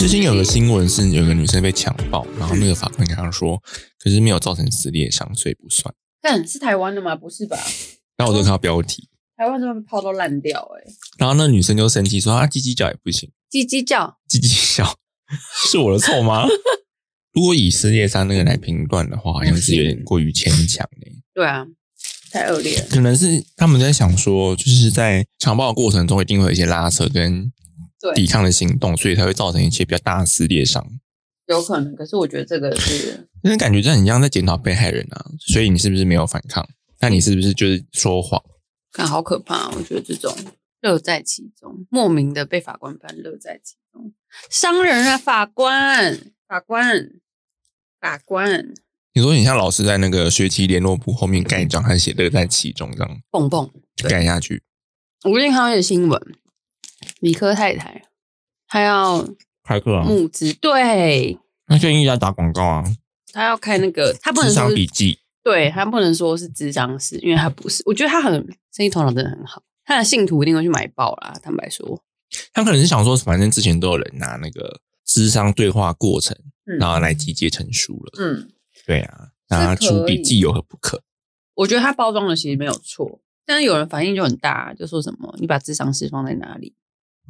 最近有个新闻是有个女生被强暴，然后那个法官跟她说，可是没有造成撕裂伤，所以不算。看是台湾的吗？不是吧？然后我就看到标题，台湾这边泡都烂掉哎、然后那女生就生气说：“啊，鸡鸡叫也不行，叽叽叫，鸡鸡叫 是我的错吗？” 如果以撕裂伤那个来评断的话，好像是有点过于牵强嘞。对啊，太恶劣了。可能是他们在想说，就是在强暴的过程中，一定会有一些拉扯跟对抵抗的行动，所以才会造成一些比较大的撕裂伤。有可能，可是我觉得这个是但是感觉这很像在检讨被害人啊，所以你是不是没有反抗？那你是不是就是说谎？看好可怕。我觉得这种乐在其中，莫名的被法官判乐在其中，伤人啊！法官，法官，法官，你说你像老师在那个学期联络簿后面盖章，还写乐在其中这样蹦蹦。就盖下去？我最近看到一个新闻，理科太太她要开课啊募资，对那建议在打广告啊，她要开那个，她不能智商说是笔记。对他不能说是智商师，因为他不是。我觉得他很生意头脑真的很好，他的信徒一定会去买爆啦。坦白说，他可能是想说，反正之前都有人拿那个智商对话过程，嗯然后来集结成书了。嗯，对啊，那他出笔记有何不可？我觉得他包装的其实没有错，但是有人反应就很大，就说什么你把智商师放在哪里？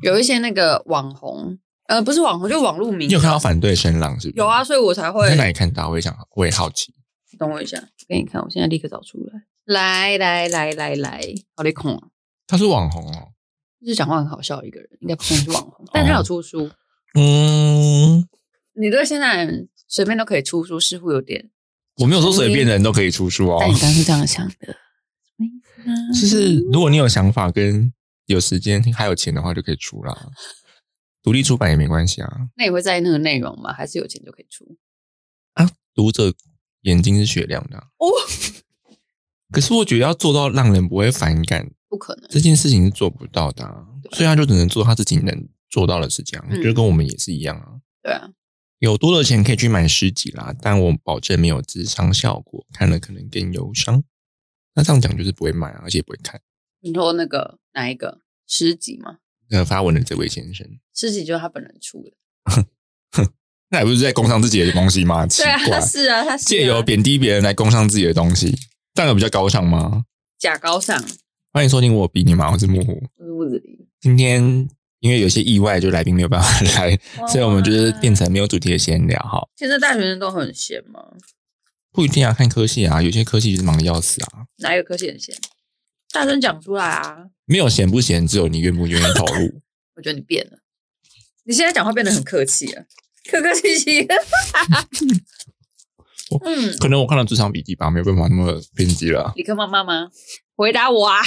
有一些那个网红，呃，不是网红，就网络名你有看到反对声浪是不是？有啊，，所以我才你会在哪里看到？我也想，我也好奇。等我一下，给你看，我现在立刻找出来。来来来来来，好利空啊！他是网红哦。就是讲话很好笑一个人，应该不算是网红，但他有出书。嗯，你对现在人随便都可以出书，似乎有点我没有说随便的人都可以出书哦。但你刚刚是这样想的，什么意思呢？就是如果你有想法跟有时间还有钱的话，就可以出啦。独立出版也没关系啊。那你会在意那个内容吗？还是有钱就可以出？啊，读者眼睛是雪亮的啊、哦，可是我觉得要做到让人不会反感，不可能。这件事情是做不到的、啊，所以他就只能做他自己能做到的事情啊。嗯就跟我们也是一样啊。对啊，有多的钱可以去买诗集啦，但我保证没有智商效果，看了可能更忧伤。那这样讲就是不会买啊，而且不会看。你说那个哪一个诗集吗？呃，发文的这位先生，诗集就是他本人出的。那还不是在工商自己的东西吗？奇对啊，他，是啊，他借由贬低别人来工商自己的东西，这样有比较高尚吗？假高尚，欢迎收听我比你忙，我是木虎。我是木子林。今天因为有些意外，就来宾没有办法 来，所以我们就是变成没有主题的闲聊哈。现在大学生都很闲吗？不一定啊，看科系啊，有些科系就是忙的要死啊。哪一个科系很闲？大声讲出来啊！没有闲不闲，只有你愿不愿意投入。我觉得你变了，你现在讲话变得很客气了，客客气气。嗯，可能我看了职场笔记吧，没有办法那么偏激了。理科妈妈吗？回答我啊！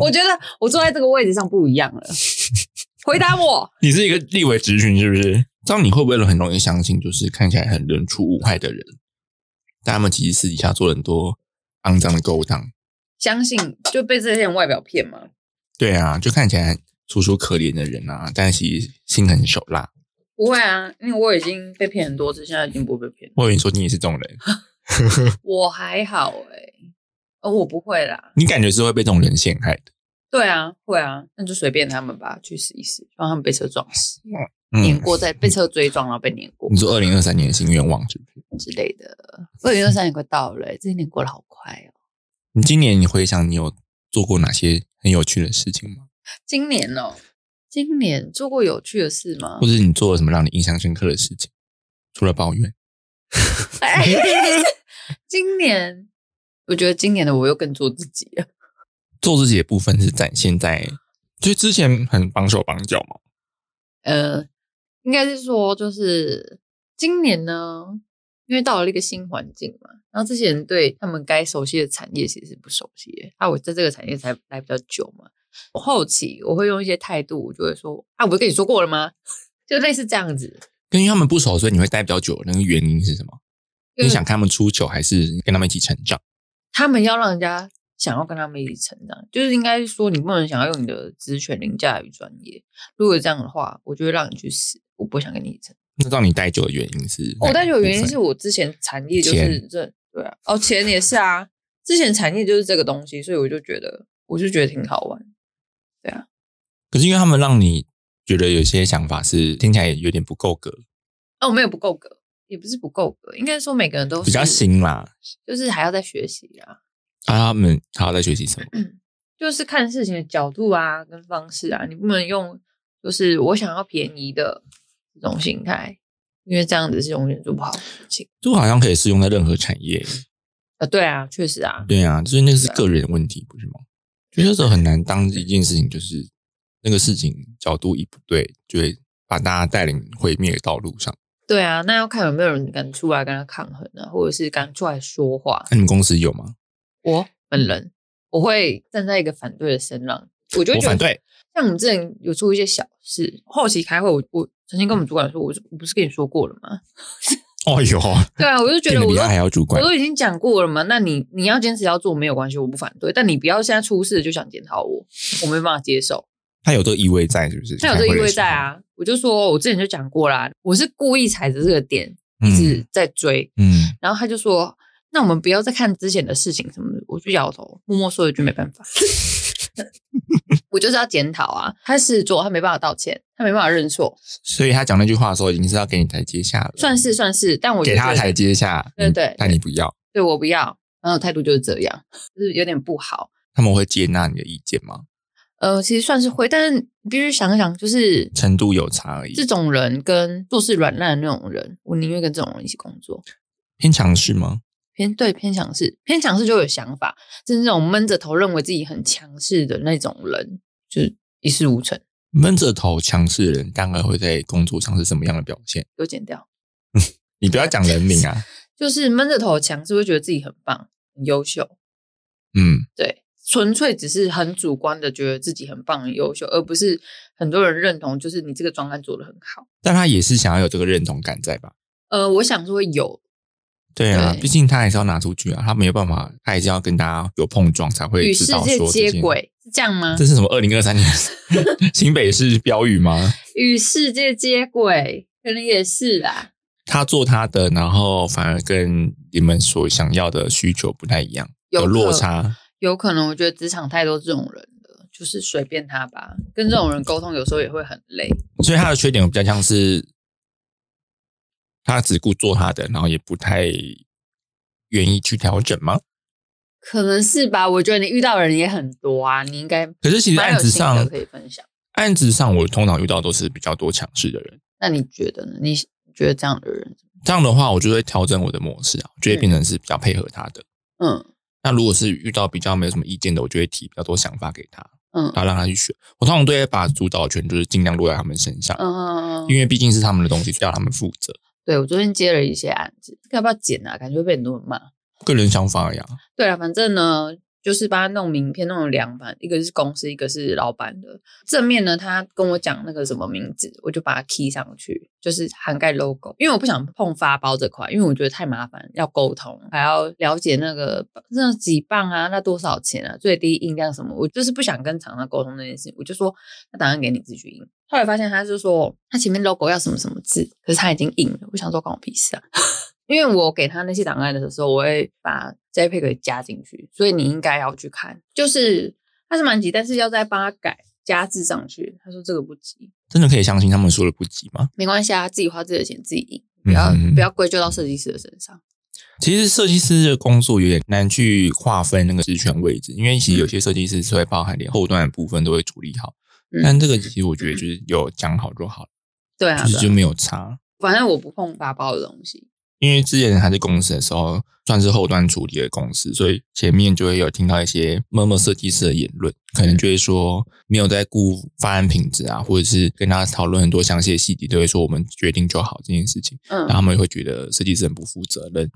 我觉得我坐在这个位置上不一样了。回答我，你是一个立委职群是不是？这样你会不会很容易相信，就是看起来很人畜无害的人，但他们其实私底下做了很多肮脏的勾当？相信就被这些人外表骗吗？对啊，就看起来楚楚可怜的人啊，但其实心狠手辣。不会啊，因为我已经被骗很多次，现在已经不会被骗。我以为你说你也是这种人，我还好哎、哦，我不会啦。你感觉是会被这种人陷害的。对啊，会啊，那就随便他们吧，去试一试，让他们被车撞死，嗯碾，过再被车追撞，然后被碾过你说二零二三年的新愿望是不是？之类的。二零二三年快到了、欸，这一年过得好快哦。你今年你回想你有做过哪些很有趣的事情吗？今年哦，今年做过有趣的事吗或？者你做了什么让你印象深刻的事情？除了抱怨，哎 今年我觉得今年的我又更做自己了。做自己的部分是展现在，就之前很绑手绑脚嘛。呃，应该是说，就是今年呢，因为到了一个新环境嘛，然后这些人对他们该熟悉的产业其实是不熟悉的。啊，我在这个产业才来比较久嘛，我后期我会用一些态度，我就会说啊，我不是跟你说过了吗？就类似这样子。跟他们不熟，所以你会待比较久，那个原因是什么？你想看他们出糗，还是跟他们一起成长？他们要让人家想要跟他们一起成长，就是应该说你不能想要用你的职权凌驾于专业。如果这样的话，我就会让你去死，我不想跟你一起成长。那让你待久的原因是？我带有原因是我之前产业就是这，对啊，哦，钱也是啊，之前产业就是这个东西，所以我就觉得，我就觉得挺好玩。对啊可是因为他们让你觉得有些想法是听起来有点不够格，哦，没有不够格，也不是不够格，应该说每个人都比较，新啦。就是还要再学习啊，啊，他们还要再学习什么？就是看事情的角度啊，跟方式啊，你不能用就是我想要便宜的这种心态，因为这样子是永远做不好的事情。这好像可以适用在任何产业。呃，对啊，确实啊，对啊，就是那个是个人问题，不是吗？觉得这很难当一件事情，就是那个事情角度一不对，就会把大家带领毁灭的道路上。对啊，那要看有没有人敢出来跟他抗衡啊，或者是敢出来说话。那你们公司有吗？我本人我会站在一个反对的声浪，我就会觉得我反对。像我们之前有出一些小事，后期开会我，我曾经跟我们主管说，我我不是跟你说过了吗？哦哟，对啊，我就觉得 我都他还要主管我。都已经讲过了嘛，那你你要坚持要做没有关系，我不反对，但你不要现在出事就想检讨我，我没办法接受。他有这个意味在，是不是？他有这个意味在啊，我就说我之前就讲过啦，我是故意踩着这个点一直在追，嗯然后他就说。那我们不要再看之前的事情什么的，我就摇头，默默说一句没办法，我就是要检讨啊。他是做，他没办法道歉，他没办法认错，嗯，所以他讲那句话的时候，已经是要给你台阶下了，算是算是，但我给他台阶下。嗯对对但你不要，对我不要，然后态度就是这样，就是有点不好。他们会接纳你的意见吗？呃，其实算是会，但是你必须想想，就是程度有差而已这。种人跟做事软烂的那种人，我宁愿跟这种人一起工作。偏强势吗？偏对偏强势，偏强势就有想法，就是那种闷着头认为自己很强势的那种人，就是一事无成。闷着头强势的人，大概会在工作上是什么样的表现？有剪掉，你不要讲人名啊。就是闷着头强势，会觉得自己很棒、很优秀，嗯，对，纯粹只是很主观的觉得自己很棒、很优秀，而不是很多人认同，就是你这个专案做得很好。但他也是想要有这个认同感在吧？呃，我想说有，对啊，对毕竟他还是要拿出去啊，他没有办法，他还是要跟大家有碰撞才会与知道世界说这件。接轨，是这样吗这？是什么？二零二三年 新北市标语吗？与世界接轨，可能也是啦。他做他的，然后反而跟你们所想要的需求不太一样，有有可落差。有可能，我觉得职场太多这种人了，就是随便他吧。跟这种人沟通，有时候也会很累。所以他的缺点比较像是他只顾做他的，然后也不太愿意去调整吗？可能是吧，我觉得你遇到的人也很多啊，你应该可是其实案子上，可以分享。案子上我通常遇到都是比较多强势的人。那你觉得呢？你觉得这样的人，这样的话，我就会调整我的模式啊，我就会变成是比较配合他的。嗯那如果是遇到比较没有什么意见的，我就会提比较多想法给他，嗯然后让他去选。我通常都会把主导权就是尽量落在他们身上，嗯嗯嗯，因为毕竟是他们的东西，要他们负责。对我昨天接了一些案子，要不要剪啊？感觉会被很多人骂。个人想法呀，对啊，反正呢，就是帮他弄名片，弄了两版，一个是公司，一个是老板的。正面呢，他跟我讲那个什么名字，我就把它 key 上去，就是涵盖 logo，因为我不想碰发包这块，因为我觉得太麻烦，要沟通，还要了解那个那几磅啊，那多少钱啊，最低印量什么，我就是不想跟厂商沟通那件事情，我就说那档案给你自己去印。后来发现他是说他前面 logo 要什么什么字，可是他已经印了，我想说关我屁事啊。因为我给他那些档案的时候，我会把 JPEG 加进去，所以你应该要去看。就是他是蛮急，但是要再帮他改加字上去。他说这个不急，真的可以相信他们说的不急吗？没关系啊，自己花自己的钱自己印，不要、嗯不要归咎到设计师的身上。其实设计师的工作有点难去划分那个职权位置，因为其实有些设计师是会包含连后端的部分都会处理好，嗯但这个其实我觉得就是有讲好就好了，对啊，就是就没有差。反正我不碰发包的东西。因为之前还在公司的时候，算是后端处理的公司，所以前面就会有听到一些默默设计师的言论，可能就会说没有在顾方案品质啊，或者是跟他讨论很多详细的细节，都会说我们决定就好这件事情，嗯然后嗯他们会觉得设计师很不负责任。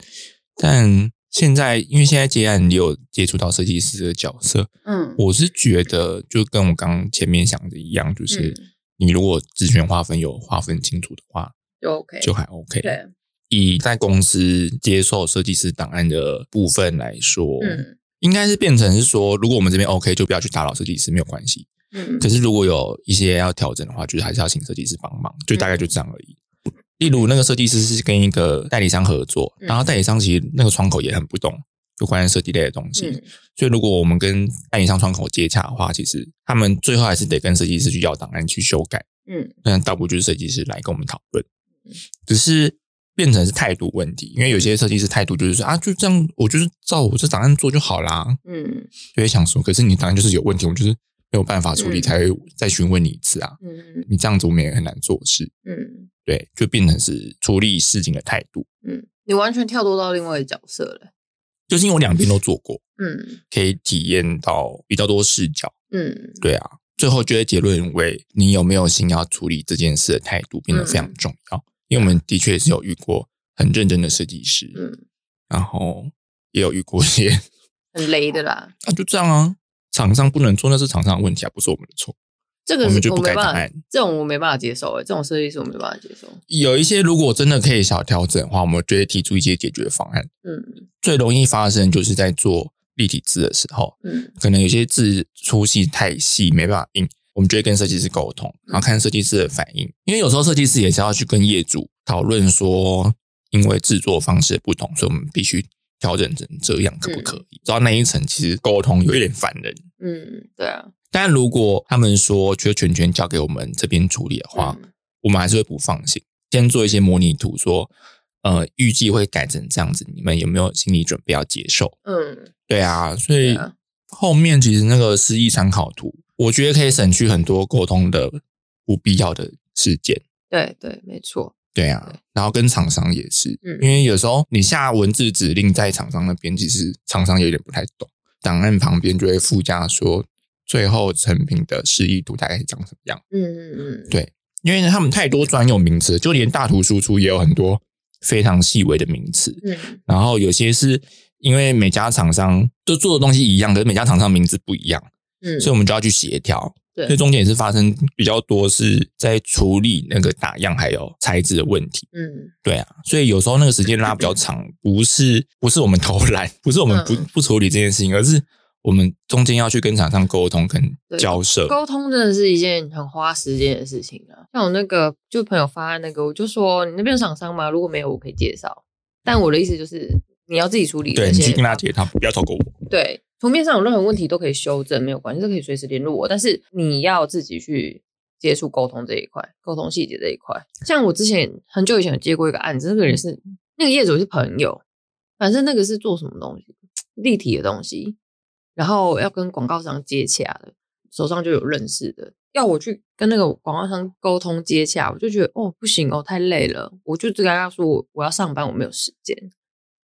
但现在，因为现在接案也有接触到设计师的角色，嗯。我是觉得就跟我刚刚前面想的一样，就是嗯。你如果职权划分有划分清楚的话，就 OK，就还 OK。对，以在公司接受设计师档案的部分来说，嗯。应该是变成是说，如果我们这边 OK，就不要去打扰设计师，没有关系。嗯。可是如果有一些要调整的话，就是还是要请设计师帮忙，就大概就这样而已。例如那个设计师是跟一个代理商合作，嗯。然后代理商其实那个窗口也很不懂就关于设计类的东西，嗯。所以如果我们跟代理商窗口接洽的话，其实他们最后还是得跟设计师去要档案去修改。嗯。那倒不如就是设计师来跟我们讨论。只是变成是态度问题，因为有些设计师态度就是说啊，就这样，我就是照我这档案做就好啦，嗯。就会想说，可是你档案就是有问题，我就是没有办法处理，嗯。才会再询问你一次啊，嗯。你这样子我们也很难做事，嗯。对，就变成是处理事情的态度，嗯，你完全跳脱到另外一个角色了。就是因为我两边都做过，嗯。可以体验到比较多视角，嗯。对啊，最后就会结论为你有没有心要处理这件事的态度变得非常重要。因为我们的确是有遇过很认真的设计师，嗯，然后也有遇过一些很雷的啦。啊，就这样啊，厂商不能做，那是厂商的问题啊，不是我们的错。这个是我们就不没办法改答案，这种我没办法接受诶，这种设计师我没办法接受。有一些如果真的可以小调整的话，我们就会提出一些解决方案。嗯最容易发生就是在做立体字的时候，嗯可能有些字粗细太细，没办法印，我们就会跟设计师沟通，嗯然后看设计师的反应。因为有时候设计师也是要去跟业主讨论说，因为制作方式不同，所以我们必须调整成这样，可不可以？到那一层，其实沟通有一点烦人。嗯，对啊。但如果他们说就全权交给我们这边处理的话，嗯我们还是会不放心。先做一些模拟图，说呃预计会改成这样子，你们有没有心理准备要接受？嗯对啊，所以啊后面其实那个示意参考图，我觉得可以省去很多沟通的不必要的事件。对对，没错。对啊对，然后跟厂商也是，嗯因为有时候你下文字指令在厂商那边，其实厂商有点不太懂，档案旁边就会附加说最后成品的示意图大概是长什么样。嗯嗯嗯，对，因为他们太多专有名词，就连大图输出也有很多非常细微的名词。嗯然后有些是因为每家厂商就做的东西一样，可是每家厂商名字不一样，嗯，所以我们就要去协调。对所以中间也是发生比较多是在处理那个打样还有材质的问题。嗯对啊，所以有时候那个时间拉比较长，不是不是我们偷懒，不是我们不嗯不处理这件事情，而是我们中间要去跟厂商沟通跟交涉。沟通真的是一件很花时间的事情啊。像我那个就朋友发的那个，我就说你那边有厂商吗？如果没有，我可以介绍。但我的意思就是你要自己处理对你。去跟他解他，不要透过我。对，图面上有任何问题都可以修正，没有关系，这可以随时联络我。但是你要自己去接触沟通这一块，沟通细节这一块。像我之前很久以前有接过一个案子，那个人是那个业主是朋友，反正那个是做什么东西，立体的东西，然后要跟广告商接洽的，手上就有认识的，要我去跟那个广告商沟通接洽，我就觉得哦不行哦，太累了，我就跟他说我我要上班，我没有时间。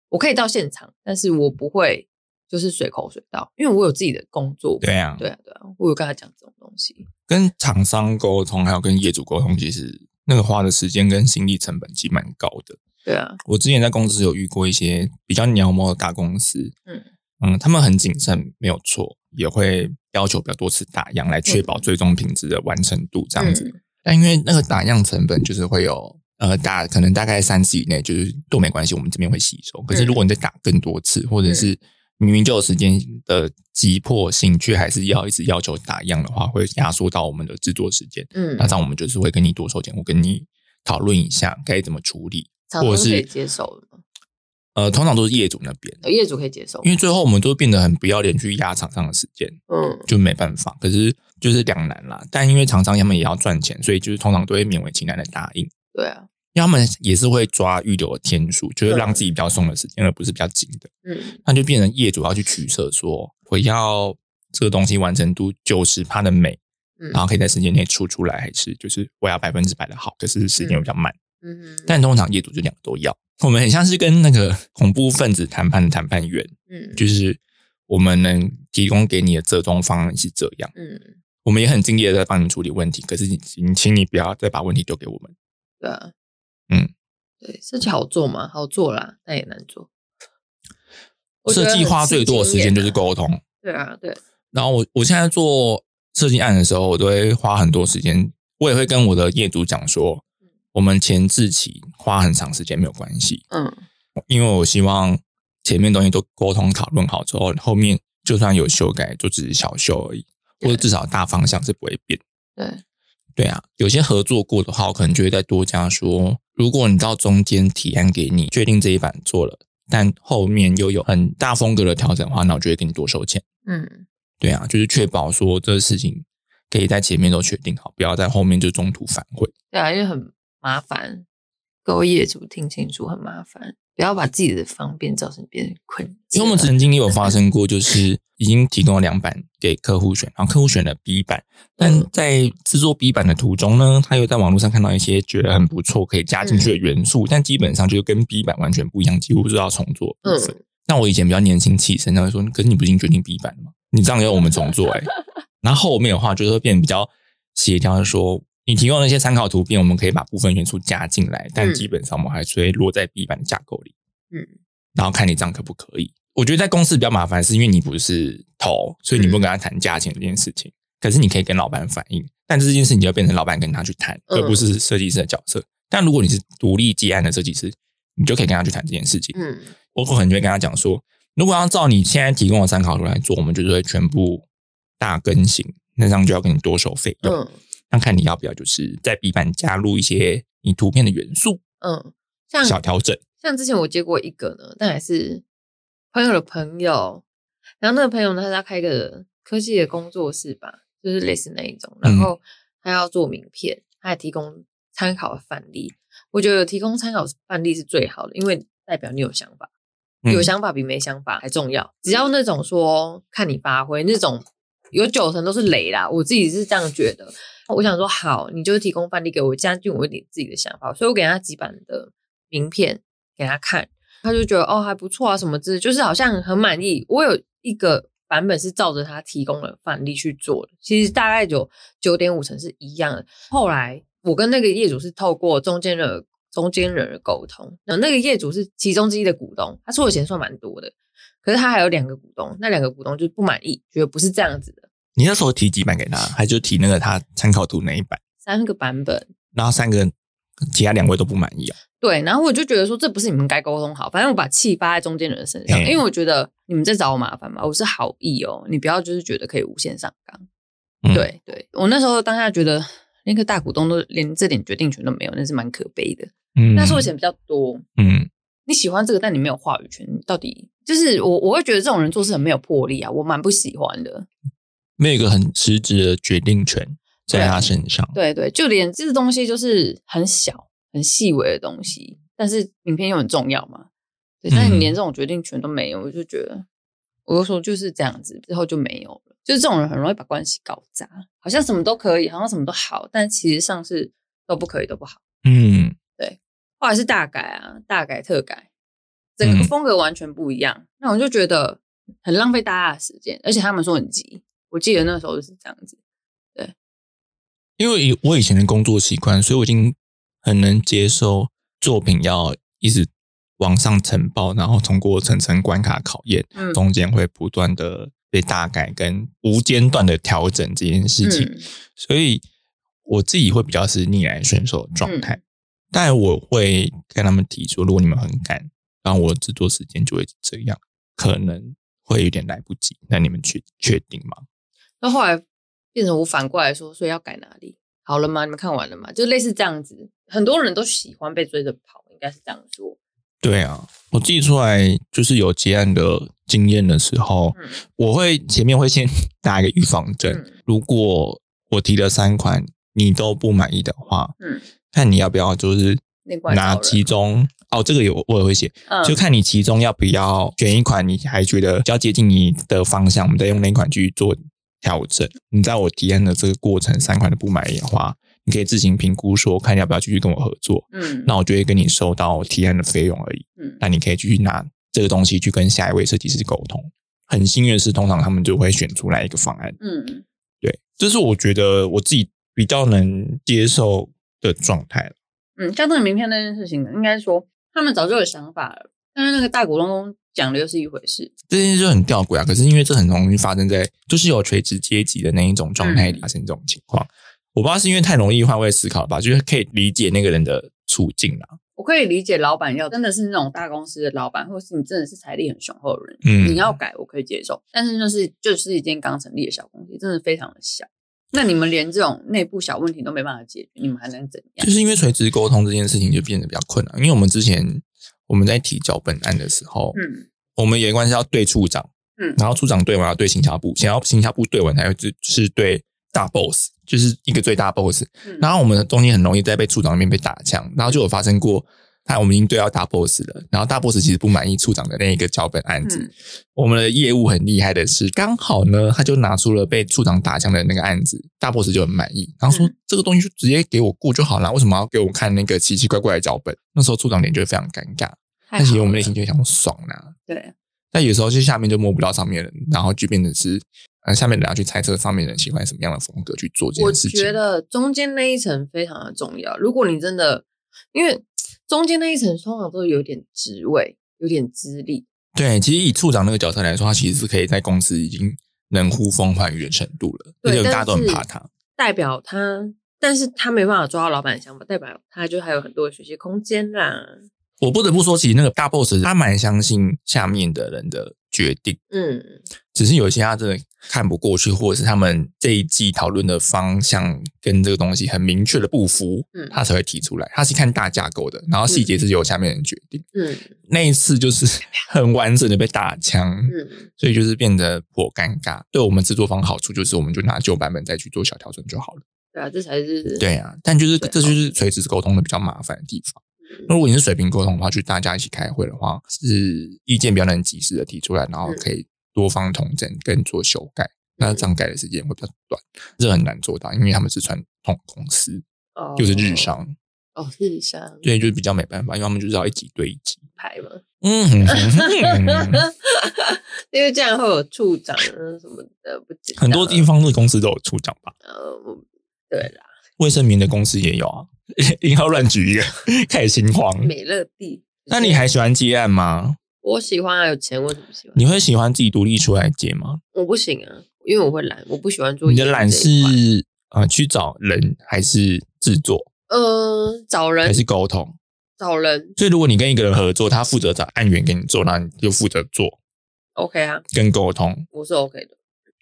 我可以到现场，但是我不会就是随口随到，因为我有自己的工作。对啊，对啊，对啊，我有跟他讲这种东西。跟厂商沟通，还有跟业主沟通，其实那个花的时间跟心力成本其实蛮高的。对啊，我之前在公司有遇过一些比较鸟毛的大公司，嗯嗯，他们很谨慎，没有错，也会要求比较多次打样来确保最终品质的完成度这样子。嗯但因为那个打样成本就是会有呃打可能大概三次以内，就是都没关系，我们这边会吸收。可是如果你再打更多次，或者是明明就有时间的急迫性，却还是要一直要求打样的话，会压缩到我们的制作时间。嗯那，这样我们就是会跟你多收钱，我跟你讨论一下该怎么处理，或者是接受的吗？呃，通常都是业主那边，呃业主可以接受因。为最后我们都变得很不要脸去压厂商的时间，嗯就没办法。可是就是两难啦，但因为厂商他们也要赚钱，所以就是通常都会勉为其难的答应。对啊，因为他们也是会抓预留的天数，就是让自己比较松的时间，而不是比较紧的。嗯那就变成业主要去取舍，说我要这个东西完成度九十趴的美，嗯，然后可以在时间内出出来，还是就是我要百分之百的好，可是时间比较慢。嗯但通常业主就两个都要。我们很像是跟那个恐怖分子谈判的谈判员，嗯就是我们能提供给你的折中方案是这样，嗯，我们也很尽力的在帮你处理问题，可是你请请你不要再把问题丢给我们。对啊，嗯，对，设计好做嘛，好做啦，但也难做。设计花最多的时间就是沟通。对啊，对，然后我我现在做设计案的时候，我都会花很多时间，我也会跟我的业主讲说，我们前置期花很长时间没有关系，嗯。因为我希望前面东西都沟通讨论好之后，后面就算有修改，就只是小修而已，或者至少大方向是不会变。对，对啊，有些合作过的话，我可能就会再多加说，如果你到中间提案给你，确定这一版做了，但后面又有很大风格的调整的话，那我就会给你多收钱。嗯对啊，就是确保说这个事情可以在前面都确定好，不要在后面就中途反悔。对啊，因为很麻烦，各位业主听清楚，很麻烦，不要把自己的方便造成别人困因为我们曾经也有发生过，就是已经提供了两版给客户选，然后客户选了 B 版，但在制作 B 版的途中呢，他又在网络上看到一些觉得很不错可以加进去的元素，但基本上就跟 B 版完全不一样，几乎是要重做部分。那我以前比较年轻气盛，他会说：“可是你不已经决定 B 版了吗？你这样要我们重做？”哎，然后后面的话就会变比较协调，说你提供那些参考图片，我们可以把部分元素加进来，但基本上我们还是会落在 B 版的架构里。嗯，然后看你这样可不可以？我觉得在公司比较麻烦，是因为你不是头，所以你不跟他谈价钱这件事情。可是你可以跟老板反映，但这件事你就要变成老板跟他去谈，而不是设计师的角色。但如果你是独立接案的设计师，你就可以跟他去谈这件事情。嗯。我可能就会跟他讲说，如果要照你现在提供的参考图来做，我们就是会全部大更新，那这样就要跟你多收费用。嗯，那看你要不要，就是在 B 版加入一些你图片的元素。嗯，像小调整。像之前我接过一个呢，但还是朋友的朋友，然后那个朋友呢，他要开一个科技的工作室吧，就是类似那一种，然后他要做名片，他还提供参考的范例。我觉得提供参考范例是最好的，因为代表你有想法。有想法比没想法还重要。只要那种说看你发挥，那种有九成都是雷啦。我自己是这样觉得。我想说好，你就提供范例给我，加进我一点自己的想法。所以我给他几版的名片给他看，他就觉得哦还不错啊，什么之就是好像很满意。我有一个版本是照着他提供的范例去做的，其实大概有九点五成是一样的。后来我跟那个业主是透过中间的。中间人的沟通，那那个业主是其中之一的股东，他出的钱算蛮多的，可是他还有两个股东，那两个股东就不满意，觉得不是这样子的。你那时候提几版给他，还就提那个他参考图那一版？三个版本，然后三个其他两位都不满意啊？对，然后我就觉得说这不是你们该沟通好，反正我把气发在中间人的身上，因为我觉得你们在找我麻烦嘛，我是好意哦，你不要就是觉得可以无限上纲。对对，我那时候当下觉得连个大股东都连这点决定权都没有，那是蛮可悲的。嗯那收钱比较多，嗯，你喜欢这个，但你没有话语权，到底就是我我会觉得这种人做事很没有魄力啊，我蛮不喜欢的。没有一个很实质的决定权在他身上，对对，就连这个东西就是很小很细微的东西，但是影片又很重要嘛，对，但是你连这种决定权都没有，我就觉得，我就说就是这样子，之后就没有了。就是这种人很容易把关系搞砸，好像什么都可以，好像什么都好，但其实上是都不可以，都不好。嗯。对后来是大改啊，大改特改，整个风格完全不一样。那我就觉得很浪费大家的时间，而且他们说很急。我记得那时候是这样子，对。因为以我以前的工作习惯，所以我已经很能接受作品要一直往上呈报，然后通过层层关卡考验，中间会不断的被大改跟无间断的调整这件事情。所以我自己会比较是逆来顺受的状态。但我会跟他们提出，如果你们很赶，然后我制作时间就会这样，可能会有点来不及。那你们确确定吗？那后来变成我反过来说，所以要改哪里？好了吗？你们看完了吗？就类似这样子，很多人都喜欢被追着跑，应该是这样说。对啊，我记出来就是有结案的经验的时候，我会前面会先 打一个预防针，如果我提了三款你都不满意的话，嗯。看你要不要，就是拿其中哦，这个有我也会写，就看你其中要不要选一款，你还觉得比较接近你的方向，我们再用那款去做调整。你在我提案的这个过程，三款的不满意的话，你可以自行评估说，看你要不要继续跟我合作。嗯，那我就会跟你收到提案的费用而已。嗯，那你可以继续拿这个东西去跟下一位设计师沟通。很幸运的是，通常他们就会选出来一个方案。嗯，对，这是我觉得我自己比较能接受。的状态了，嗯，像这个名片那件事情，应该说他们早就有想法了，但是那个大股东讲的又是一回事，这件事就很吊诡啊。可是因为这很容易发生在就是有垂直阶级的那一种状态里发生这种情况，我不知道是因为太容易换位思考吧，就是可以理解那个人的处境啦。我可以理解老板要真的是那种大公司的老板，或是你真的是财力很雄厚的人，嗯，你要改我可以接受，但是就是就是一间刚成立的小公司，真的非常的小。那你们连这种内部小问题都没办法解决，你们还能怎样？就是因为垂直沟通这件事情就变得比较困难。因为我们之前我们在提交本案的时候，嗯，我们有一关是要对处长，嗯，然后处长对完要对行销部，想要行销部对完才会是是对大 boss 就是一个最大 boss，嗯然后我们的中间很容易在被处长那边被打枪，然后就有发生过，他我们已经对到大 boss 了，然后大 boss 其实不满意处长的那一个脚本案子，嗯我们的业务很厉害的是，刚好呢，他就拿出了被处长打枪的那个案子，大 boss 就很满意，然后说、嗯这个东西就直接给我过就好了，为什么要给我看那个奇奇怪怪的脚本？那时候处长脸就会非常尴尬，太但其实我们内心就会想说爽啦、对，但有时候就下面就摸不到上面的人，然后就变成是呃下面的人要去猜测上面的人喜欢什么样的风格去做这件事情。我觉得中间那一层非常的重要。如果你真的，因为中间那一层通常都有点职位，有点资历，对，其实以处长那个角色来说，他其实是可以在公司已经能呼风唤雨的程度了，而对且大家都很怕他。代表他，但是他没办法抓到老板的想法，代表他就还有很多的学习空间啦。我不得不说，其实那个大 boss 他蛮相信下面的人的决定，嗯，只是有一些他真的看不过去，或者是他们这一季讨论的方向跟这个东西很明确的不符，嗯他才会提出来。他是看大架构的，然后细节是由下面人决定。嗯那一次就是 很完整的被打枪，嗯，所以就是变得颇尴尬。对我们制作方好处就是，我们就拿旧版本再去做小调整就好了。对啊，这才是对啊，但就是对这就是垂直沟通的比较麻烦的地方。嗯。如果你是水平沟通的话，就大家一起开会的话，是意见比较能及时的提出来，然后可以多方统整跟做修改。那这样改的时间会比较短，这很难做到，因为他们是传统公司，哦就是日商，哦，日商。对，就是比较没办法，因为他们就是要一级对一级。排嘛，嗯 因为这样会有处长啊什么的，不很多地方的公司都有处长吧，呃，我对啦，卫生棉的公司也有啊。硬要乱举一个，开始心慌。美乐蒂。那你还喜欢接案吗？我喜欢啊，有钱为什么喜欢？你会喜欢自己独立出来接吗？我不行啊，因为我会懒，我不喜欢做。你的懒是呃去找人还是制作呃找人还是沟通？找人所以如果你跟一个人合作，他负责找案源给你做，那你就负责做 OK 啊，跟沟通。我是 OK 的。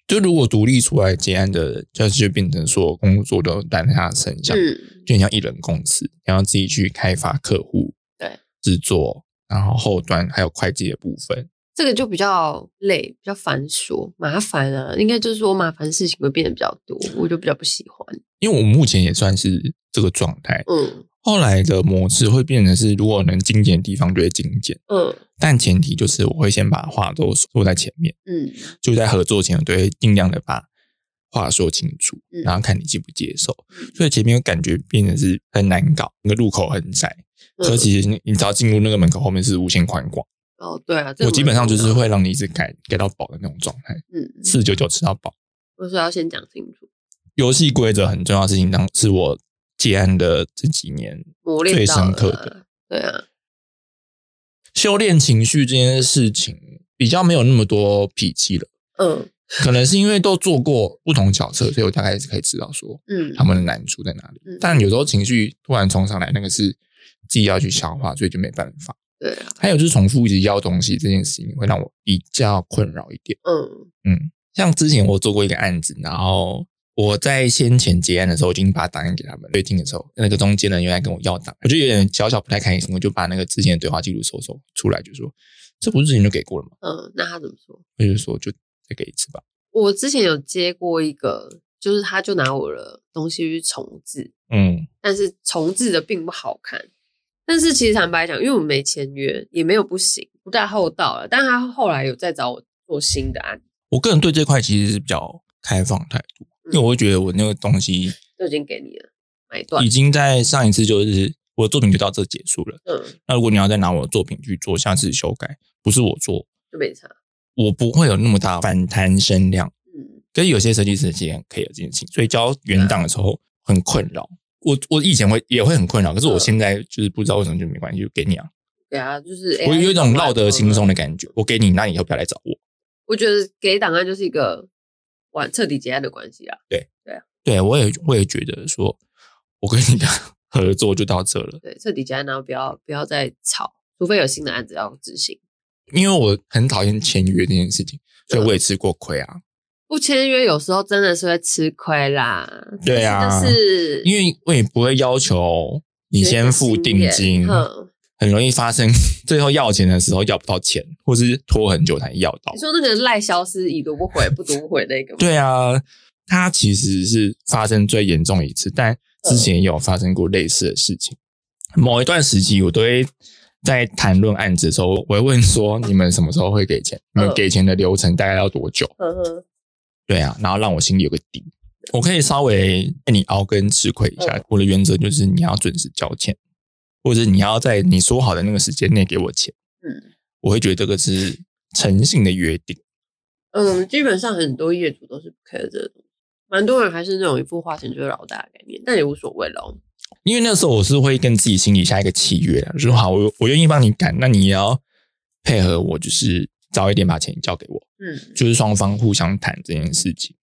就如果独立出来接案的，就是就变成说工作都担在他身上，嗯，就很像一人公司，然后自己去开发客户，对，制作，然后后端还有会计的部分。这个就比较累，比较繁琐、麻烦啊。应该就是说麻烦事情会变得比较多，我就比较不喜欢。因为我目前也算是这个状态，嗯后来的模式会变成是，如果能精简的地方就会精简，嗯但前提就是我会先把话都说在前面，嗯就在合作前，我都会尽量的把话说清楚，嗯然后看你接不接受。嗯所以前面感觉变成是很难搞，那个路口很窄，可嗯，其实你你只要进入那个门口，后面是无限宽广。哦，对啊，这我基本上就是会让你一直改改到饱的那种状态，嗯，四九九吃到饱。我说要先讲清楚，游戏规则很重要的事情，当是我接案的这几年磨练最深刻的啊。对啊，修炼情绪这件事情，比较没有那么多脾气了。嗯 可能是因为都做过不同角色，所以我大概是可以知道说嗯他们的难处在哪里。嗯但有时候情绪突然冲上来，那个是自己要去消化，所以就没办法。对啊，还有就是重复一直要东西这件事情，会让我比较困扰一点。嗯嗯，像之前我做过一个案子，然后我在先前结案的时候，已经把档案给他们。对听的时候，那个中间人又来跟我要档，我就有点小小不太开心，我就把那个之前的对话记录搜搜出来，就说这不是之前就给过了吗？嗯，那他怎么说？他就说就再给一次吧。我之前有接过一个，就是他就拿我的东西去重置，嗯，但是重置的并不好看。但是其实坦白讲，因为我们没签约，也没有不行，不太厚道了。但他后来有再找我做新的案，我个人对这块其实是比较开放态度，因为我会觉得我那个东西都已经给你了，买断已。经在上一次就是我的作品就到这结束了。嗯，那如果你要再拿我的作品去做下次修改，不是我做，就没差。我不会有那么大反弹声量。嗯可是有些设计师其实可以有这件事情，所以交原档的时候很困扰。我我以前会也会很困扰，可是我嗯现在就是不知道为什么就没关系，就给你啊。对啊，就是我有一种落得轻松的。感觉，我给你，那你以后不要来找我。我觉得给档案就是一个完彻底结案的关系啊。对我也我也觉得说，我跟你的 合作就到这了，对，彻底结案，然后不要不要再吵，除非有新的案子要执行。因为我很讨厌签约这件事情，所以我也吃过亏啊。不签约有时候真的是会吃亏啦。对啊就是因为我也不会要求你先付定金，嗯，很容易发生 最后要钱的时候要不到钱，或是拖很久才要到你。说那个赖消失已读不回不读不回那个吗？对啊，它其实是发生最严重一次，但之前也有发生过类似的事情。某一段时期，我都会在谈论案子的时候，我会问说：你们什么时候会给钱？你们给钱的流程大概要多久？嗯哼，对啊，然后让我心里有个底，我可以稍微被你熬跟吃亏一下。我的原则就是你要准时交钱，或者你要在你说好的那个时间内给我钱。嗯我会觉得这个是诚信的约定。嗯，基本上很多业主都是不 care 这个东西，蛮多人还是那种一副花钱就是老大的概念，但也无所谓咯。因为那时候我是会跟自己心里下一个契约的，就是好，我我愿意帮你赶，那你也要配合我，就是早一点把钱交给我，嗯就是双方互相谈这件事情。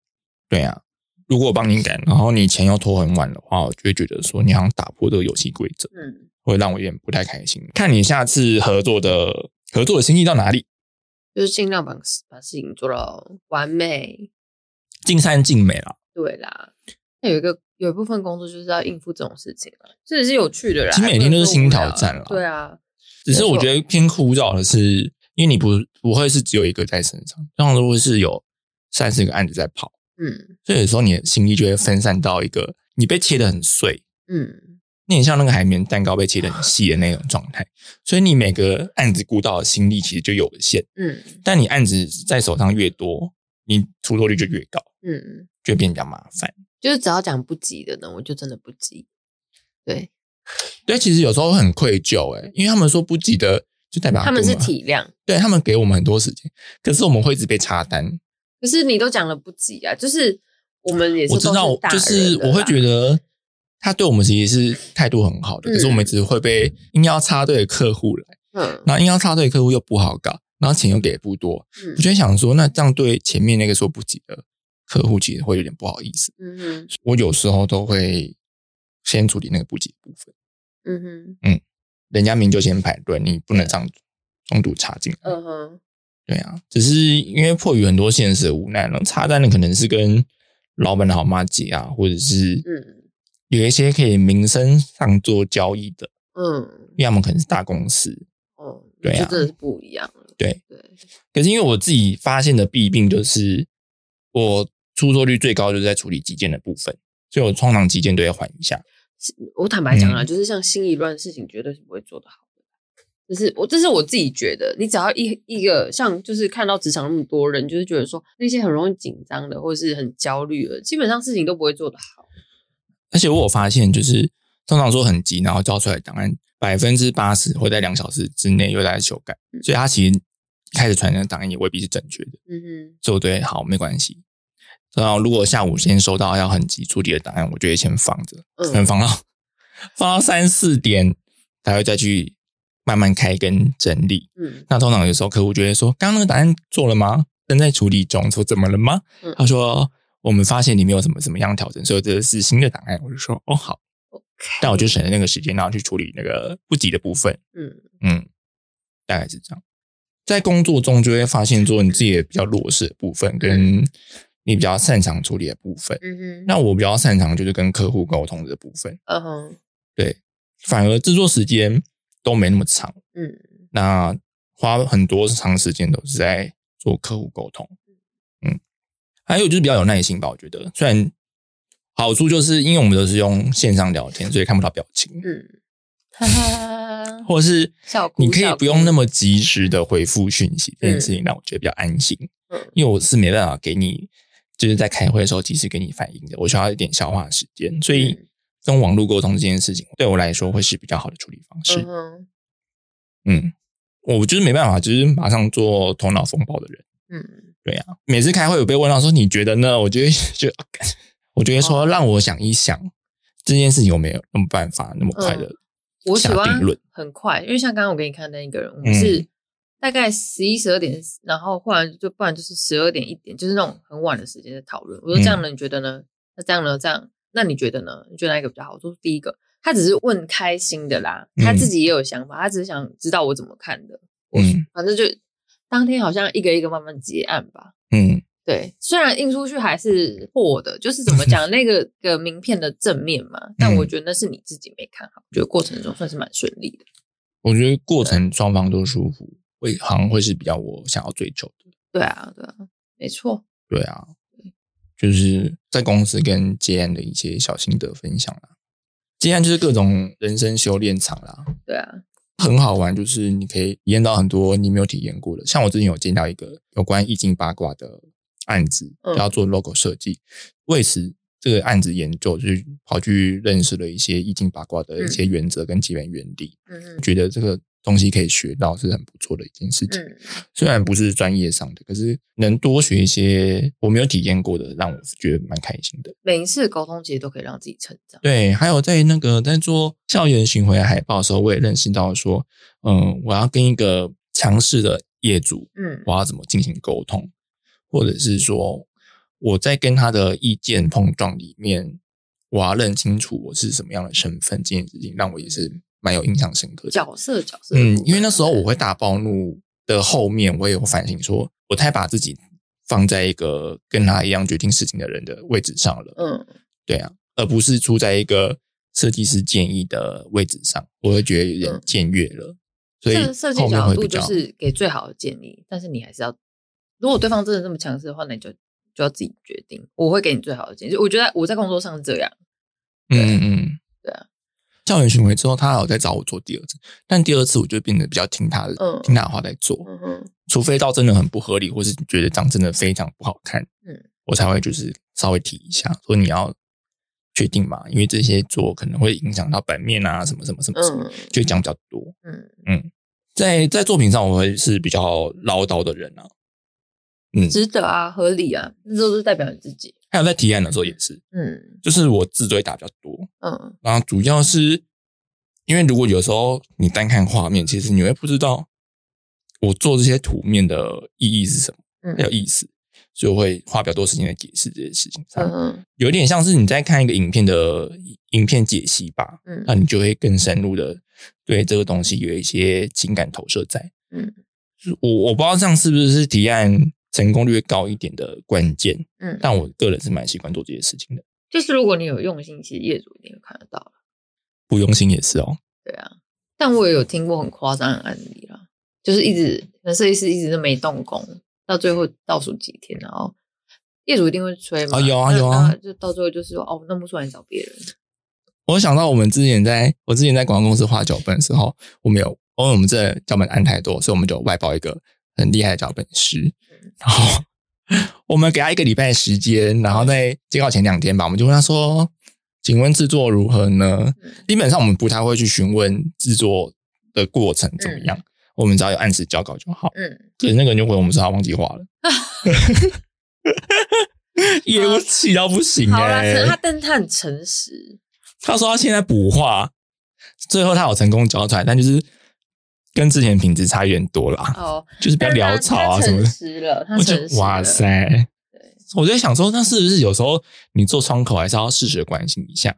对啊，如果我帮你赶，然后你钱又拖很晚的话，我就会觉得说你好像打破这个游戏规则，嗯，会让我有点不太开心。看你下次合作的合作的心意到哪里，就是尽量把把事情做到完美。尽善尽美了。对啦，那有一个有一部分工作就是要应付这种事情啊，这也是有趣的啦。其实每天都是新挑战啦对啊，只是我觉得偏枯燥的是，因为你不不会是只有一个在身上，通常都会是有三四个案子在跑。嗯所以有时候你的心力就会分散到一个你被切的很碎，嗯你很像那个海绵蛋糕被切的很细的那种状态。所以你每个案子顾到的心力其实就有限，嗯但你案子在手上越多，你出错率就越高，嗯，就会变比较麻烦。就是只要讲不急的呢，我就真的不急。对，对，其实有时候很愧疚哎、因为他们说不急的，就代表他们是体谅，对他们给我们很多时间，可是我们会一直被插单。可是你都讲了不急啊，就是我们也是我知道就是我会觉得得他对我们其实是态度很好的，嗯可是我们只是会被硬要插队的客户来，嗯。然后硬要插队的客户又不好搞，然后钱又给的不多，嗯。我就想说，那这样对前面那个说不急的客户其实会有点不好意思。嗯哼我有时候都会先处理那个不急的部分，嗯哼嗯人家名就先排队，你不能这样中途插进来。嗯哼对啊，只是因为迫于很多现实的无奈呢，插单的可能是跟老板的好妈姐啊，或者是嗯有一些可以名声上做交易的，嗯因为他们可能是大公司。哦，对啊就真的是不一样了。对对，可是因为我自己发现的弊病就是，我出错率最高就是在处理急件的部分，所以我通常急件都要缓一下。我坦白讲啊，嗯就是像心意乱的事情，绝对是不会做得好的。就是我，这是我自己觉得，你只要一一个像，就是看到职场那么多人，就是觉得说那些很容易紧张的，或者是很焦虑的，基本上事情都不会做得好。而且我有发现，就是通常说很急，然后交出来的档案百分之八十会在两小时之内又来修改，嗯所以他其实开始传的档案也未必是正确的。嗯哼，所以我对好没关系。然后如果下午先收到要很急处理的档案，我就会先放着，可能嗯放到放到三四点，才会再去慢慢开跟整理。嗯那通常有时候客户就会说：“刚刚那个档案做了吗？正在处理中。”说怎么了吗？嗯他说：“我们发现里面有什么什么样调整，所以这是新的档案。”我就说：“哦，好。”但我就省了那个时间，然后去处理那个不急的部分。嗯嗯，大概是这样。在工作中就会发现，说你自己比较弱势的部分，跟你比较擅长处理的部分。嗯哼，那我比较擅长就是跟客户沟通的部分，嗯哼，对，反而制作时间都没那么长。嗯那花很多长时间都是在做客户沟通。嗯，还有就是比较有耐心吧，我觉得。虽然好处就是因为我们都是用线上聊天，所以看不到表情，嗯，哈哈，或者是 你可以不用那么及时的回复讯息，这件事情让我觉得比较安心。嗯因为我是没办法给你，就是在开会的时候及时给你反应的，我需要一点消化时间，所以嗯跟网络沟通这件事情对我来说会是比较好的处理方式。嗯，嗯，我就是没办法，就是马上做头脑风暴的人。嗯对呀、每次开会有被问到说你觉得呢？我觉得就 我觉得说让我想一想这件事情有没有那么办法那么快的下我喜欢定论。很快，因为像刚刚我给你看那一个人，我嗯们是大概十一十二点，然后忽然就不然就是十二点一点，就是那种很晚的时间在讨论。我说这样呢，你觉得呢？那这样呢？这样，那你觉得呢？你觉得哪一个比较好？我说第一个，他只是问开心的啦，嗯他自己也有想法，他只是想知道我怎么看的。我嗯反正就当天好像一个一个慢慢结案吧。嗯对，虽然印出去还是破的，就是怎么讲 那个个名片的正面嘛，但嗯我觉得那是你自己没看好，我觉得过程中算是蛮顺利的。我觉得过程双方都舒服，会好像会是比较我想要追求的。对啊，对啊，没错。对啊，就是在公司跟接案的一些小心得分享啦。接案就是各种人生修炼场啦，对啊，很好玩，就是你可以体验到很多你没有体验过的。像我之前有见到一个有关易经八卦的案子，嗯要做 logo 设计，为此这个案子研究，就是跑去认识了一些易经八卦的一些原则跟基本原理，嗯觉得这个东西可以学到是很不错的一件事情。嗯虽然不是专业上的，可是能多学一些我没有体验过的，让我觉得蛮开心的。每一次沟通其实都可以让自己成长。对，还有在那个在做校园巡回海报的时候，我也认识到说，嗯，我要跟一个强势的业主，嗯我要怎么进行沟通，或者是说我在跟他的意见碰撞里面，我要认清楚我是什么样的身份，这件事情让我也是蛮有印象深刻的。角色角色嗯，因为那时候我会大暴怒的后面，我也有反省说，我太把自己放在一个跟他一样决定事情的人的位置上了，嗯对啊，而不是处在一个设计师建议的位置上，我会觉得有点嗯僭越了。所以设设计角度就是给最好的建议，但是你还是要，如果对方真的这么强势的话，那你就就要自己决定。我会给你最好的建议，就我觉得我在工作上是这样，嗯嗯嗯，对啊。校园巡回之后，他还有再找我做第二次，但第二次我就变得比较听他的，嗯。听他的话在做，嗯哼，除非到真的很不合理，或是觉得这样真的非常不好看，嗯，我才会就是稍微提一下，说你要确定嘛，因为这些做可能会影响到版面啊，什么什么什么什么，嗯就讲比较多。嗯，在在作品上，我会是比较唠叨的人啊，嗯，值得啊，合理啊，那都是代表你自己。还有在提案的时候也是，嗯。就是我字都会打比较多，嗯。然后主要是因为如果有时候你单看画面，其实你会不知道我做这些图面的意义是什么，嗯。还有意思，所以我会花比较多时间来解释这些事情上。嗯有点像是你在看一个影片的影片解析吧，嗯。那你就会更深入的对这个东西有一些情感投射在。嗯。我我不知道这样是不是提案成功率会高一点的关键，嗯，但我个人是蛮习惯做这些事情的。就是如果你有用心，其实业主一定会看得到了。不用心也是哦，对啊，但我也有听过很夸张的案例啦，就是一直那设计师一直都没动工，到最后倒数几天，然后业主一定会催嘛，啊有啊有啊就到最后就是说哦，弄不出来找别人。我想到我们之前在我之前在广告公司画脚本的时候，我们有因为我们这脚本案太多，所以我们就外包一个很厉害的脚本师，然后我们给他一个礼拜的时间，然后在接稿前两天吧，我们就问他说：“请问制作如何呢？”基本上我们不太会去询问制作的过程怎么样，我们只要有按时交稿就好。嗯，可是那个人就回我们说他忘记画了，业务气到不行好啦，哎、可能他但是他很诚实，他说他现在补画，最后他有成功交出来，但就是跟之前品质差有点多啦，哦，就是比较潦草啊什么的我就哇，塞！我就想说，那是不是有时候你做窗口还是要适时的关心一下？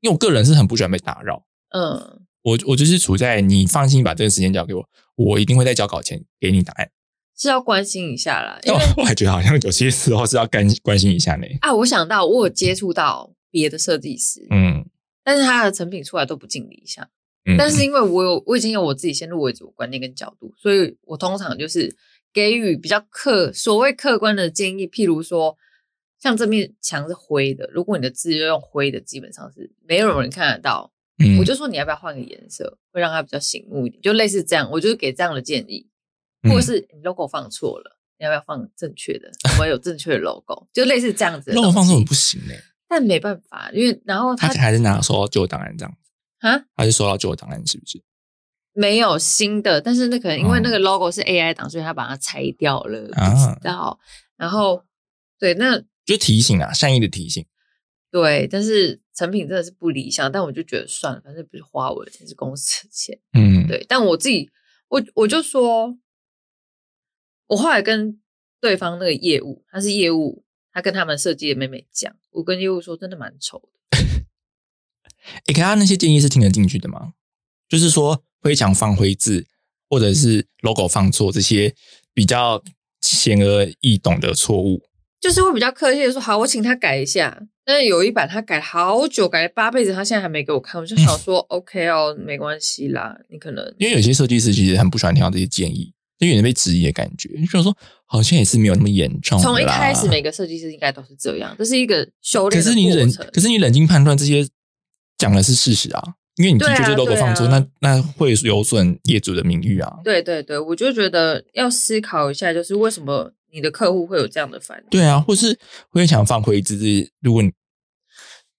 因为我个人是很不喜欢被打扰，嗯，我我就是处在你放心把这个时间交给我，我一定会在交稿前给你答案。是要关心一下啦，因为 我还觉得好像有些时候是要关关心一下呢。啊，我想到我有接触到别的设计师，嗯但是他的成品出来都不尽理想。嗯，但是因为我有我已经有我自己先入为主的观念跟角度，所以我通常就是给予比较客所谓客观的建议，譬如说，像这面墙是灰的，如果你的字要用灰的，基本上是没有人看得到。嗯我就说你要不要换个颜色，会让它比较醒目一点，就类似这样，我就是给这样的建议，嗯或者是你 logo 放错了。你要不要放正确的？我们有正确的 logo，就类似这样子的东西。那我放松不行呢，但没办法，因为然后他他还是拿收到旧档案这样，啊还是收到旧的档案是不是？没有新的，但是那可能因为哦那个 logo 是 AI 档，所以他把它拆掉了，啊不知道。然后对，那就提醒啊，善意的提醒。对，但是成品真的是不理想，但我就觉得算了，反正不是花我的钱，是公司的钱。嗯，对，但我自己，我我就说，我后来跟对方那个业务，他是业务，他跟他们设计的妹妹讲，我跟业务说，真的蛮丑的。诶，可他那些建议是听得进去的吗？就是说灰墙放灰字，或者是 logo 放错这些比较显而易懂的错误。就是会比较客气的说，好，我请他改一下。但是有一版他改好久，改了八辈子，他现在还没给我看，我就想说、o k 哦，没关系啦，你可能因为有些设计师其实很不喜欢听到这些建议，就有点被质疑的感觉，就说好像也是没有那么严重。从一开始每个设计师应该都是这样，这是一个修炼可是你冷，可是你冷静判断这些讲的是事实啊，因为你的确对啊这 logo 放错，那那会有损业主的名誉啊。对对对，我就觉得要思考一下，就是为什么你的客户会有这样的反应？对啊，或是会想放回自己，如果你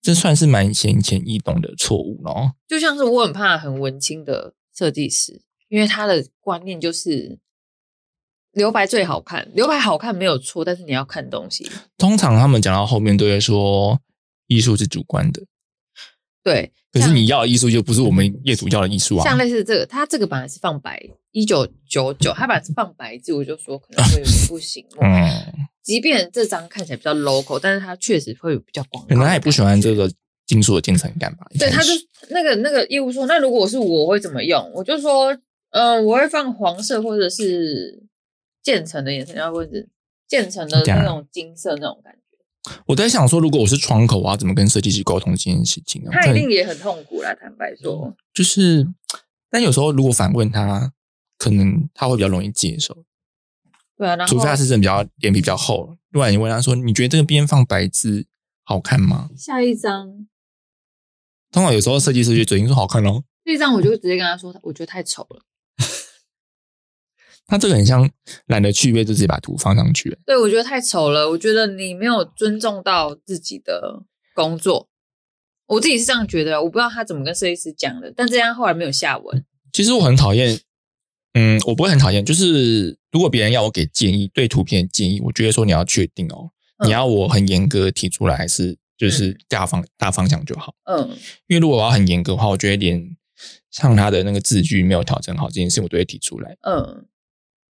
这算是蛮浅显易懂的错误咯。就像是我很怕很文青的设计师，因为他的观念就是留白最好看，留白好看没有错，但是你要看东西。通常他们讲到后面都会说艺术是主观的，对，可是你要的艺术就不是我们业主要的艺术啊。像类似这个，他这个本来是放白一九九九，他本来是放白字，我就说可能会有点不行。嗯，即便这张看起来比较 local，但是它确实会有比较广告。可能他也不喜欢这。个金属的渐层感吧。一对，他就那个那个业务说，那如果我是我我会怎么用？我就说，嗯、我会放黄色或者是渐层的颜色，要或者是渐层的那种金色那种感觉，我在想说，如果我是窗口，我要怎么跟设计师沟通这件事情呢？他一定也很痛苦啦。坦白说，就是，但有时候如果反问他，可能他会比较容易接受，对啊，然后除非他是真的比较脸皮比较厚。如果你问他说，你觉得这个边放白字好看吗？下一张，通常有时候设计师就嘴硬说好看哦，这一张我就直接跟他说，我觉得太丑了。他这个很像懒得去背，就直接把图放上去了。对，我觉得太丑了。我觉得你没有尊重到自己的工作，我自己是这样觉得。我不知道他怎么跟设计师讲的，但这样后来没有下文。其实我很讨厌，嗯，我不会很讨厌，就是如果别人要我给建议，对图片建议，我觉得说你要确定哦，嗯你要我很严格提出来，还是就是大方、大方向就好。嗯，因为如果我要很严格的话，我觉得连像他的那个字句没有调整好这件事，我都会提出来。嗯，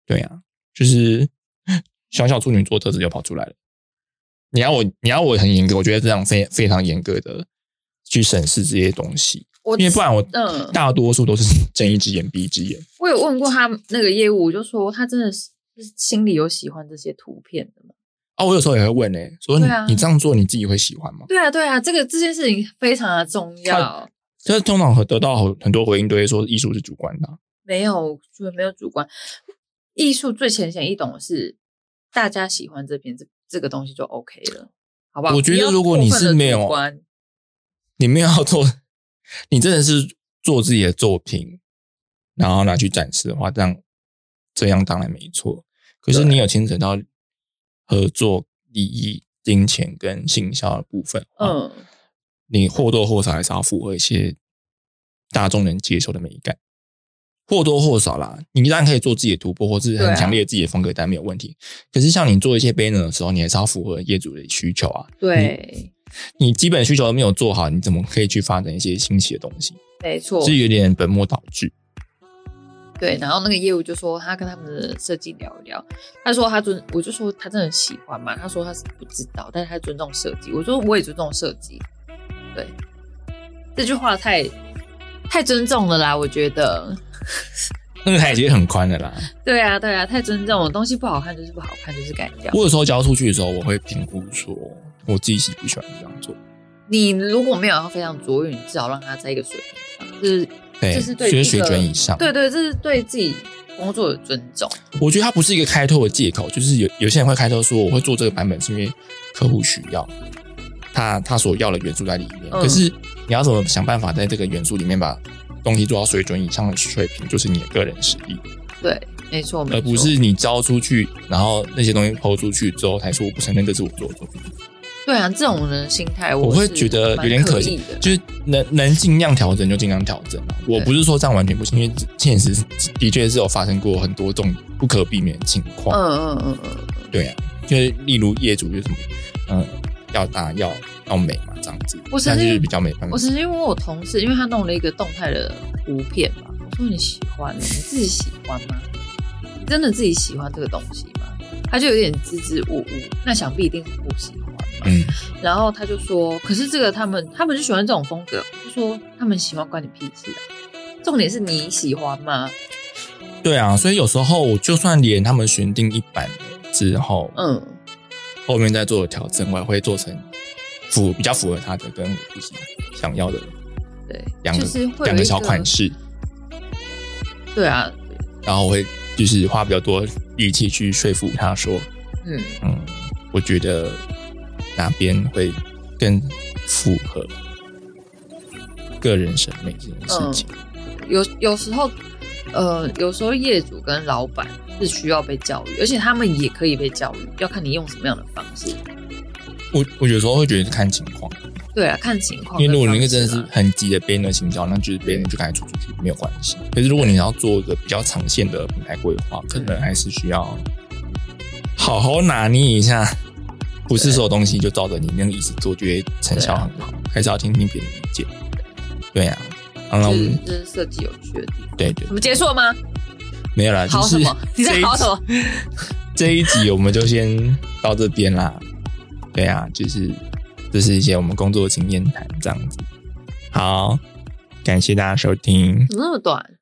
对啊，就是 小小处女座特质就跑出来了。你要我，你要我很严格，我觉得这样非非常严格的去审视这些东西，我因为不然我嗯大多数都是 睁一只眼闭一只眼。我有问过他那个业务，我就说他真的是是心里有喜欢这些图片的吗？啊，我有时候也会问呢、说你、你这样做你自己会喜欢吗？对啊，对啊，这个这件事情非常的重要。就是通常得到很很多回应都会说艺术是主观的啊、没有，就没有主观。艺术最浅显易懂的是，大家喜欢这篇这这个东西就 OK 了，好不好？我觉得如果你是没有你没有要做，你真的是做自己的作品，然后拿去展示的话，这样这样当然没错。可是你有牵扯到合作、利益、金钱跟行销的部分，嗯，嗯，你或多或少还是要符合一些大众能接受的美感。或多或少啦，你当然可以做自己的突破，或是很强烈的自己的风格，但没有问题。可是像你做一些 banner 的时候，你还是要符合业主的需求啊。对，你基本需求都没有做好，你怎么可以去发展一些新奇的东西？没错，是有点本末倒置。对。然后那个业务就说他跟他们的设计聊一聊，他说他尊，我就说他真的喜欢嘛，他说他是不知道，但是他尊重设计。我说我也尊重设计，对，这句话太太尊重了啦，我觉得。那个台阶很宽的啦。对啊，对啊，太尊重了，东西不好看就是不好看，就是改掉。我有时候交出去的时候，我会评估说我自己喜不喜欢这样做。你如果没有要非常卓越，你至少让他在一个水平上，就是对，这是对就是水这个准以上。对对，这是对自己工作的尊重。我觉得它不是一个开拓的借口，就是有有些人会开拓说我会做这个版本是因为客户需要，他他所要的元素在里面。嗯可是你要怎么想办法在这个元素里面把东西做到水准以上的水平，就是你的个人实力，对，没错，而不是你交出去，然后那些东西抛出去之后才说我不承认这是我做的作品。对啊，这种人的心态我会觉得有点可惜的。就是能能尽量调整就尽量调整啊我不是说这样完全不行，因为现实的确是有发生过很多这种不可避免的情况。嗯嗯嗯嗯，对啊，就是例如业主就是什么，嗯，要打要要美嘛，这样子，我曾经那就是比较美办法我。曾经问我同事，因为他弄了一个动态的图片嘛，我说你喜欢，你自己喜欢吗？你真的自己喜欢这个东西吗？他就有点支支吾吾，那想必一定是不喜欢嘛。嗯，然后他就说，可是这个他们他们就喜欢这种风格，就说他们喜欢关你屁事啊。重点是你喜欢吗？对啊，所以有时候就算连他们选定一版之后，嗯，后面再做的调整，我也会做成符比较符合他的跟我自己想要的对，两个两个小款式，对啊，然后我会就是花比较多力气去说服他说，嗯，嗯，我觉得哪边会更符合个人审美这件事情。有有时候，呃，有时候业主跟老板是需要被教育，而且他们也可以被教育，要看你用什么样的方式。我我有时候会觉得是看情况，对啊，看情况。因为如果你那个真的是很急的别人的行销，那就是别人就赶紧出出去没有关系。可是如果你要做一个比较长线的品牌规划，可能还是需要好好拿捏一下，不是所有东西就照着你那个意思做，觉得成效很好，还是要听听别人的意见。对呀、啊，那我这是们这是设计有趣的地方。对对我们结束了吗？没有啦，就是好什么？你在好什么？这一集我们就先到这边啦。对啊，就是这是一些我们工作经验谈这样子。好，感谢大家收听。怎么那么短？